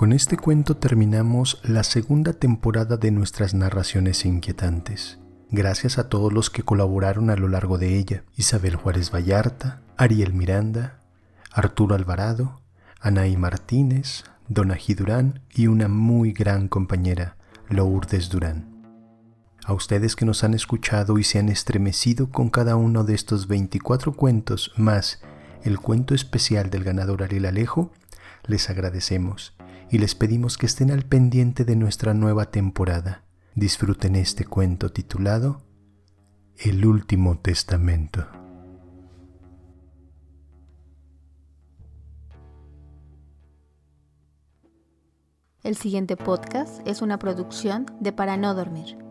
Con este cuento terminamos la segunda temporada de nuestras narraciones inquietantes. Gracias a todos los que colaboraron a lo largo de ella. Isabel Juárez Vallarta, Ariel Miranda, Arturo Alvarado, Anaí Martínez, Donají Durán y una muy gran compañera, Lourdes Durán. A ustedes que nos han escuchado y se han estremecido con cada uno de estos 24 cuentos más el cuento especial del ganador Ariel Alejo, les agradecemos y les pedimos que estén al pendiente de nuestra nueva temporada. Disfruten este cuento titulado El último testamento. El siguiente podcast es una producción de Para No Dormir.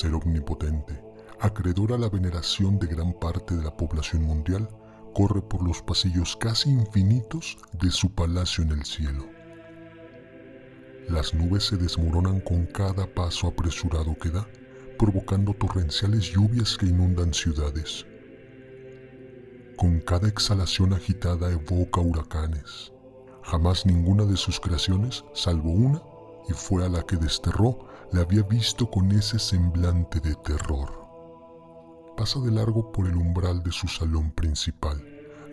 Ser omnipotente, acreedor a la veneración de gran parte de la población mundial, corre por los pasillos casi infinitos de su palacio en el cielo. Las nubes se desmoronan con cada paso apresurado que da, provocando torrenciales lluvias que inundan ciudades. Con cada exhalación agitada evoca huracanes. Jamás ninguna de sus creaciones, salvo una, y fue a la que desterró, le había visto con ese semblante de terror. Pasa de largo por el umbral de su salón principal.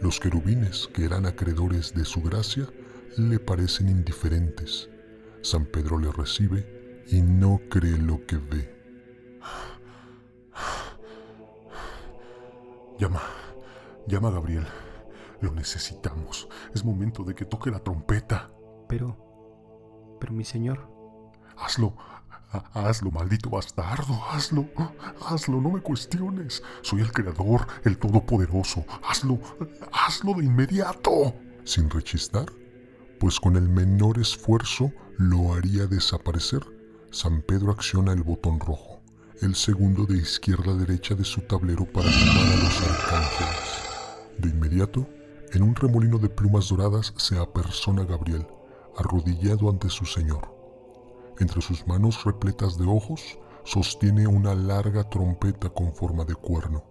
Los querubines, que eran acreedores de su gracia, le parecen indiferentes. San Pedro le recibe y no cree lo que ve. Llama, llama a Gabriel. Lo necesitamos. Es momento de que toque la trompeta. Pero, pero mi señor. Hazlo, hazlo, maldito bastardo, hazlo, hazlo, no me cuestiones. Soy el creador, el todopoderoso. Hazlo, hazlo de inmediato. Sin rechistar, pues con el menor esfuerzo lo haría desaparecer. San Pedro acciona el botón rojo, el segundo de izquierda a derecha de su tablero para llamar a los arcángeles. De inmediato, en un remolino de plumas doradas se apersona Gabriel, arrodillado ante su Señor. Entre sus manos repletas de ojos sostiene una larga trompeta con forma de cuerno,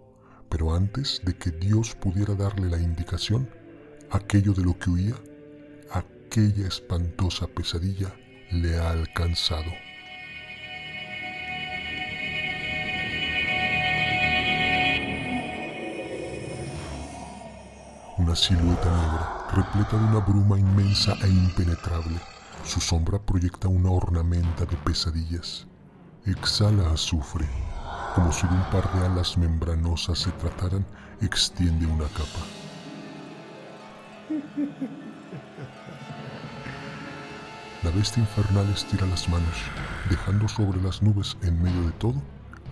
pero antes de que Dios pudiera darle la indicación, aquello de lo que huía, aquella espantosa pesadilla le ha alcanzado. Una silueta negra, repleta de una bruma inmensa e impenetrable, su sombra proyecta una ornamenta de pesadillas. Exhala azufre. Como si de un par de alas membranosas se trataran, extiende una capa. La bestia infernal estira las manos, dejando sobre las nubes en medio de todo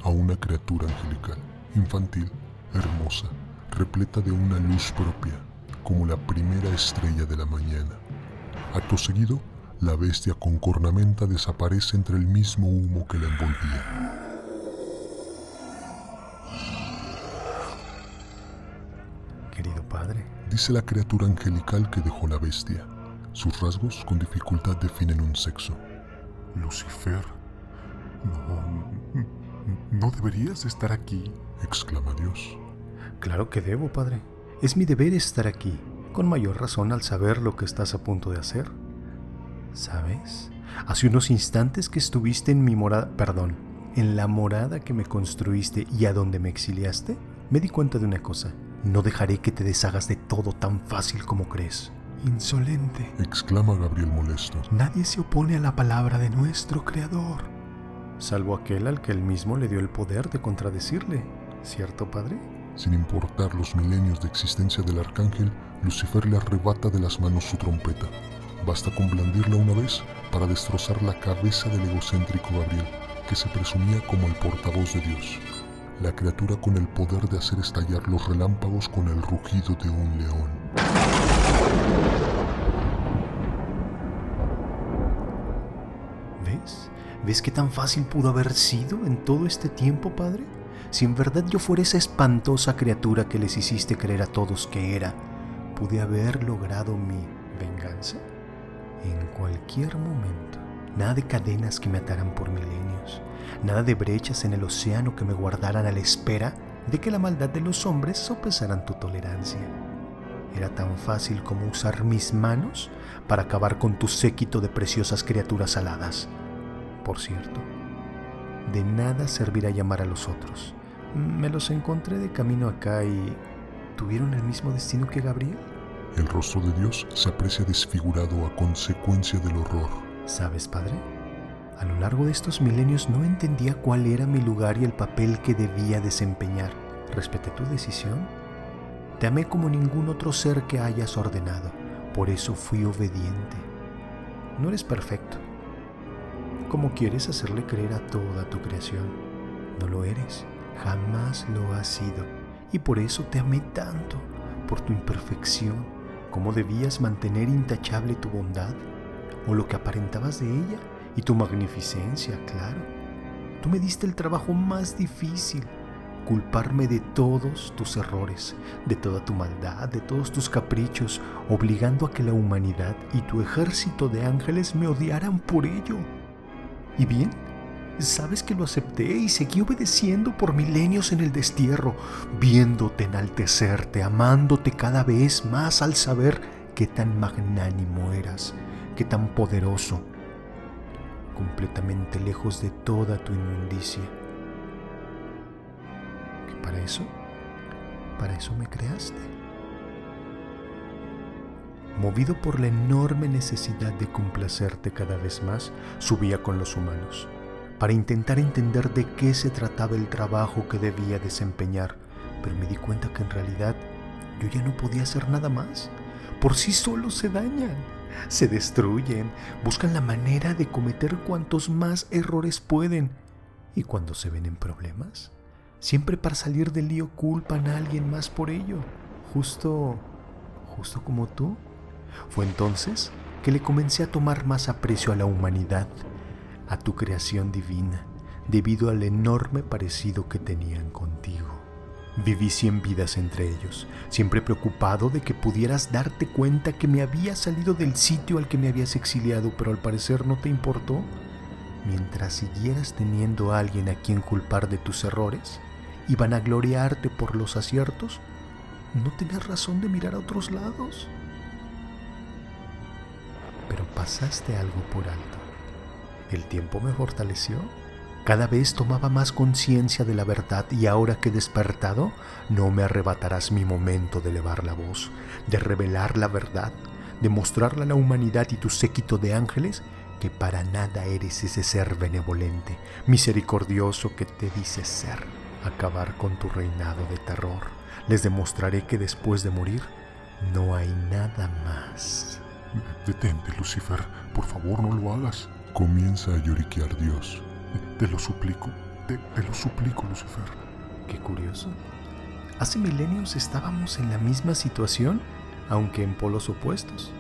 a una criatura angelical, infantil, hermosa, repleta de una luz propia, como la primera estrella de la mañana. Acto seguido, la bestia con cornamenta desaparece entre el mismo humo que la envolvía. Querido padre, dice la criatura angelical que dejó la bestia. Sus rasgos con dificultad definen un sexo. Lucifer, no, no deberías estar aquí, exclama Dios. Claro que debo, padre. Es mi deber estar aquí, con mayor razón al saber lo que estás a punto de hacer. ¿Sabes? Hace unos instantes que estuviste en mi morada, perdón, en la morada que me construiste y a donde me exiliaste, me di cuenta de una cosa. No dejaré que te deshagas de todo tan fácil como crees. Insolente, exclama Gabriel molesto. Nadie se opone a la palabra de nuestro Creador, salvo aquel al que él mismo le dio el poder de contradecirle. ¿Cierto, Padre? Sin importar los milenios de existencia del arcángel, Lucifer le arrebata de las manos su trompeta. Basta con blandirla una vez para destrozar la cabeza del egocéntrico Gabriel, que se presumía como el portavoz de Dios, la criatura con el poder de hacer estallar los relámpagos con el rugido de un león. ¿Ves qué tan fácil pudo haber sido en todo este tiempo, Padre? Si en verdad yo fuera esa espantosa criatura que les hiciste creer a todos que era, ¿pude haber logrado mi venganza? En cualquier momento. Nada de cadenas que me ataran por milenios. Nada de brechas en el océano que me guardaran a la espera de que la maldad de los hombres sopesaran tu tolerancia. Era tan fácil como usar mis manos para acabar con tu séquito de preciosas criaturas aladas por cierto. De nada servirá llamar a los otros. Me los encontré de camino acá y... ¿Tuvieron el mismo destino que Gabriel? El rostro de Dios se aprecia desfigurado a consecuencia del horror. ¿Sabes, Padre? A lo largo de estos milenios no entendía cuál era mi lugar y el papel que debía desempeñar. Respeté tu decisión. Te amé como ningún otro ser que hayas ordenado. Por eso fui obediente. No eres perfecto, como quieres hacerle creer a toda tu creación. No lo eres, jamás lo has sido. Y por eso te amé tanto, por tu imperfección, cómo debías mantener intachable tu bondad, o lo que aparentabas de ella, y tu magnificencia, claro. Tú me diste el trabajo más difícil, culparme de todos tus errores, de toda tu maldad, de todos tus caprichos, obligando a que la humanidad y tu ejército de ángeles me odiaran por ello. Y bien, sabes que lo acepté y seguí obedeciendo por milenios en el destierro, viéndote enaltecerte, amándote cada vez más al saber qué tan magnánimo eras, qué tan poderoso, completamente lejos de toda tu inmundicia. ¿Que para eso? ¿Para eso me creaste? movido por la enorme necesidad de complacerte cada vez más, subía con los humanos, para intentar entender de qué se trataba el trabajo que debía desempeñar, pero me di cuenta que en realidad yo ya no podía hacer nada más. Por sí solos se dañan, se destruyen, buscan la manera de cometer cuantos más errores pueden. Y cuando se ven en problemas, siempre para salir del lío culpan a alguien más por ello, justo, justo como tú. Fue entonces que le comencé a tomar más aprecio a la humanidad, a tu creación divina, debido al enorme parecido que tenían contigo. Viví cien vidas entre ellos, siempre preocupado de que pudieras darte cuenta que me había salido del sitio al que me habías exiliado, pero al parecer no te importó. Mientras siguieras teniendo a alguien a quien culpar de tus errores y van a gloriarte por los aciertos, no tenías razón de mirar a otros lados pero pasaste algo por alto. El tiempo me fortaleció. Cada vez tomaba más conciencia de la verdad y ahora que he despertado, no me arrebatarás mi momento de elevar la voz, de revelar la verdad, de mostrarle a la humanidad y tu séquito de ángeles que para nada eres ese ser benevolente, misericordioso que te dices ser. Acabar con tu reinado de terror. Les demostraré que después de morir no hay nada más. Detente, Lucifer. Por favor, no lo hagas. Comienza a lloriquear Dios. Te, lo suplico. Te, lo suplico, Lucifer. Qué curioso. Hace milenios estábamos en la misma situación, aunque en polos opuestos.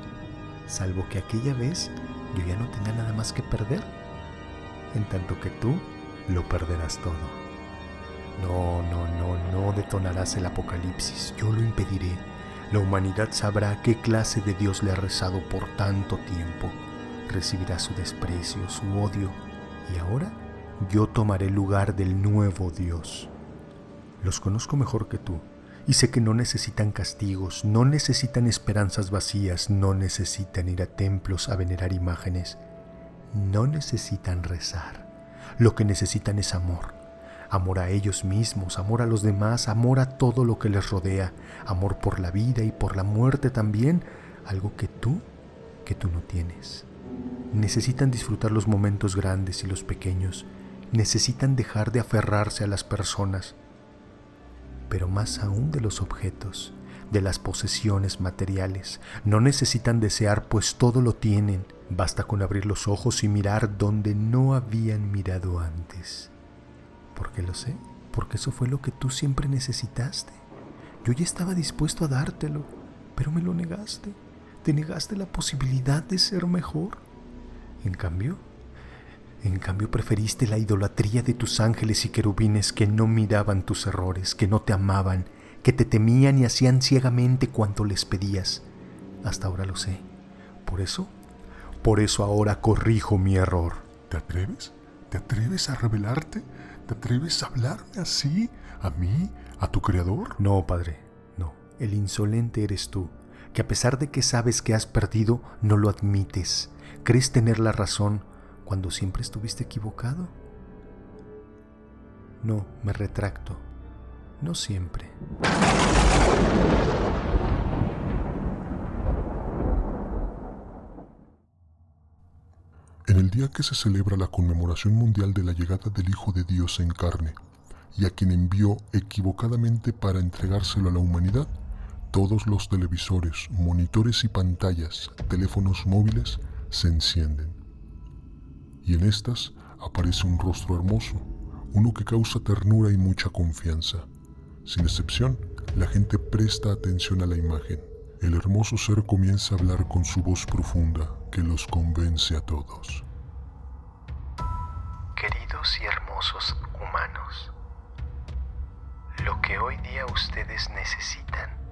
Salvo que aquella vez yo ya no tenga nada más que perder, en tanto que tú lo perderás todo. No, no, no, no detonarás el apocalipsis, yo lo impediré la humanidad sabrá qué clase de Dios le ha rezado por tanto tiempo. Recibirá su desprecio, su odio, y ahora yo tomaré el lugar del nuevo Dios. Los conozco mejor que tú, y sé que no necesitan castigos, no necesitan esperanzas vacías, no necesitan ir a templos a venerar imágenes, no necesitan rezar. Lo que necesitan es amor amor a ellos mismos, amor a los demás, amor a todo lo que les rodea, amor por la vida y por la muerte también, algo que tú, que tú no tienes. Necesitan disfrutar los momentos grandes y los pequeños, necesitan dejar de aferrarse a las personas, pero más aún de los objetos, de las posesiones materiales. No necesitan desear, pues todo lo tienen. Basta con abrir los ojos y mirar donde no habían mirado antes porque lo sé, porque eso fue lo que tú siempre necesitaste. Yo ya estaba dispuesto a dártelo, pero me lo negaste. Te negaste la posibilidad de ser mejor. En cambio, En cambio preferiste la idolatría de tus ángeles y querubines que no miraban tus errores, que no te amaban, que te temían y hacían ciegamente cuanto les pedías. Hasta ahora lo sé. Por eso, por eso ahora corrijo mi error. ¿Te atreves? ¿Te atreves a revelarte? ¿Te atreves a hablarme así? ¿A mí? ¿A tu creador? No, padre, no. El insolente eres tú, que a pesar de que sabes que has perdido, no lo admites. Crees tener la razón cuando siempre estuviste equivocado. No, me retracto. No siempre. En el día que se celebra la conmemoración mundial de la llegada del Hijo de Dios en carne, y a quien envió equivocadamente para entregárselo a la humanidad, todos los televisores, monitores y pantallas, teléfonos móviles se encienden. Y en estas aparece un rostro hermoso, uno que causa ternura y mucha confianza. Sin excepción, la gente presta atención a la imagen. El hermoso ser comienza a hablar con su voz profunda que los convence a todos. Queridos y hermosos humanos, lo que hoy día ustedes necesitan,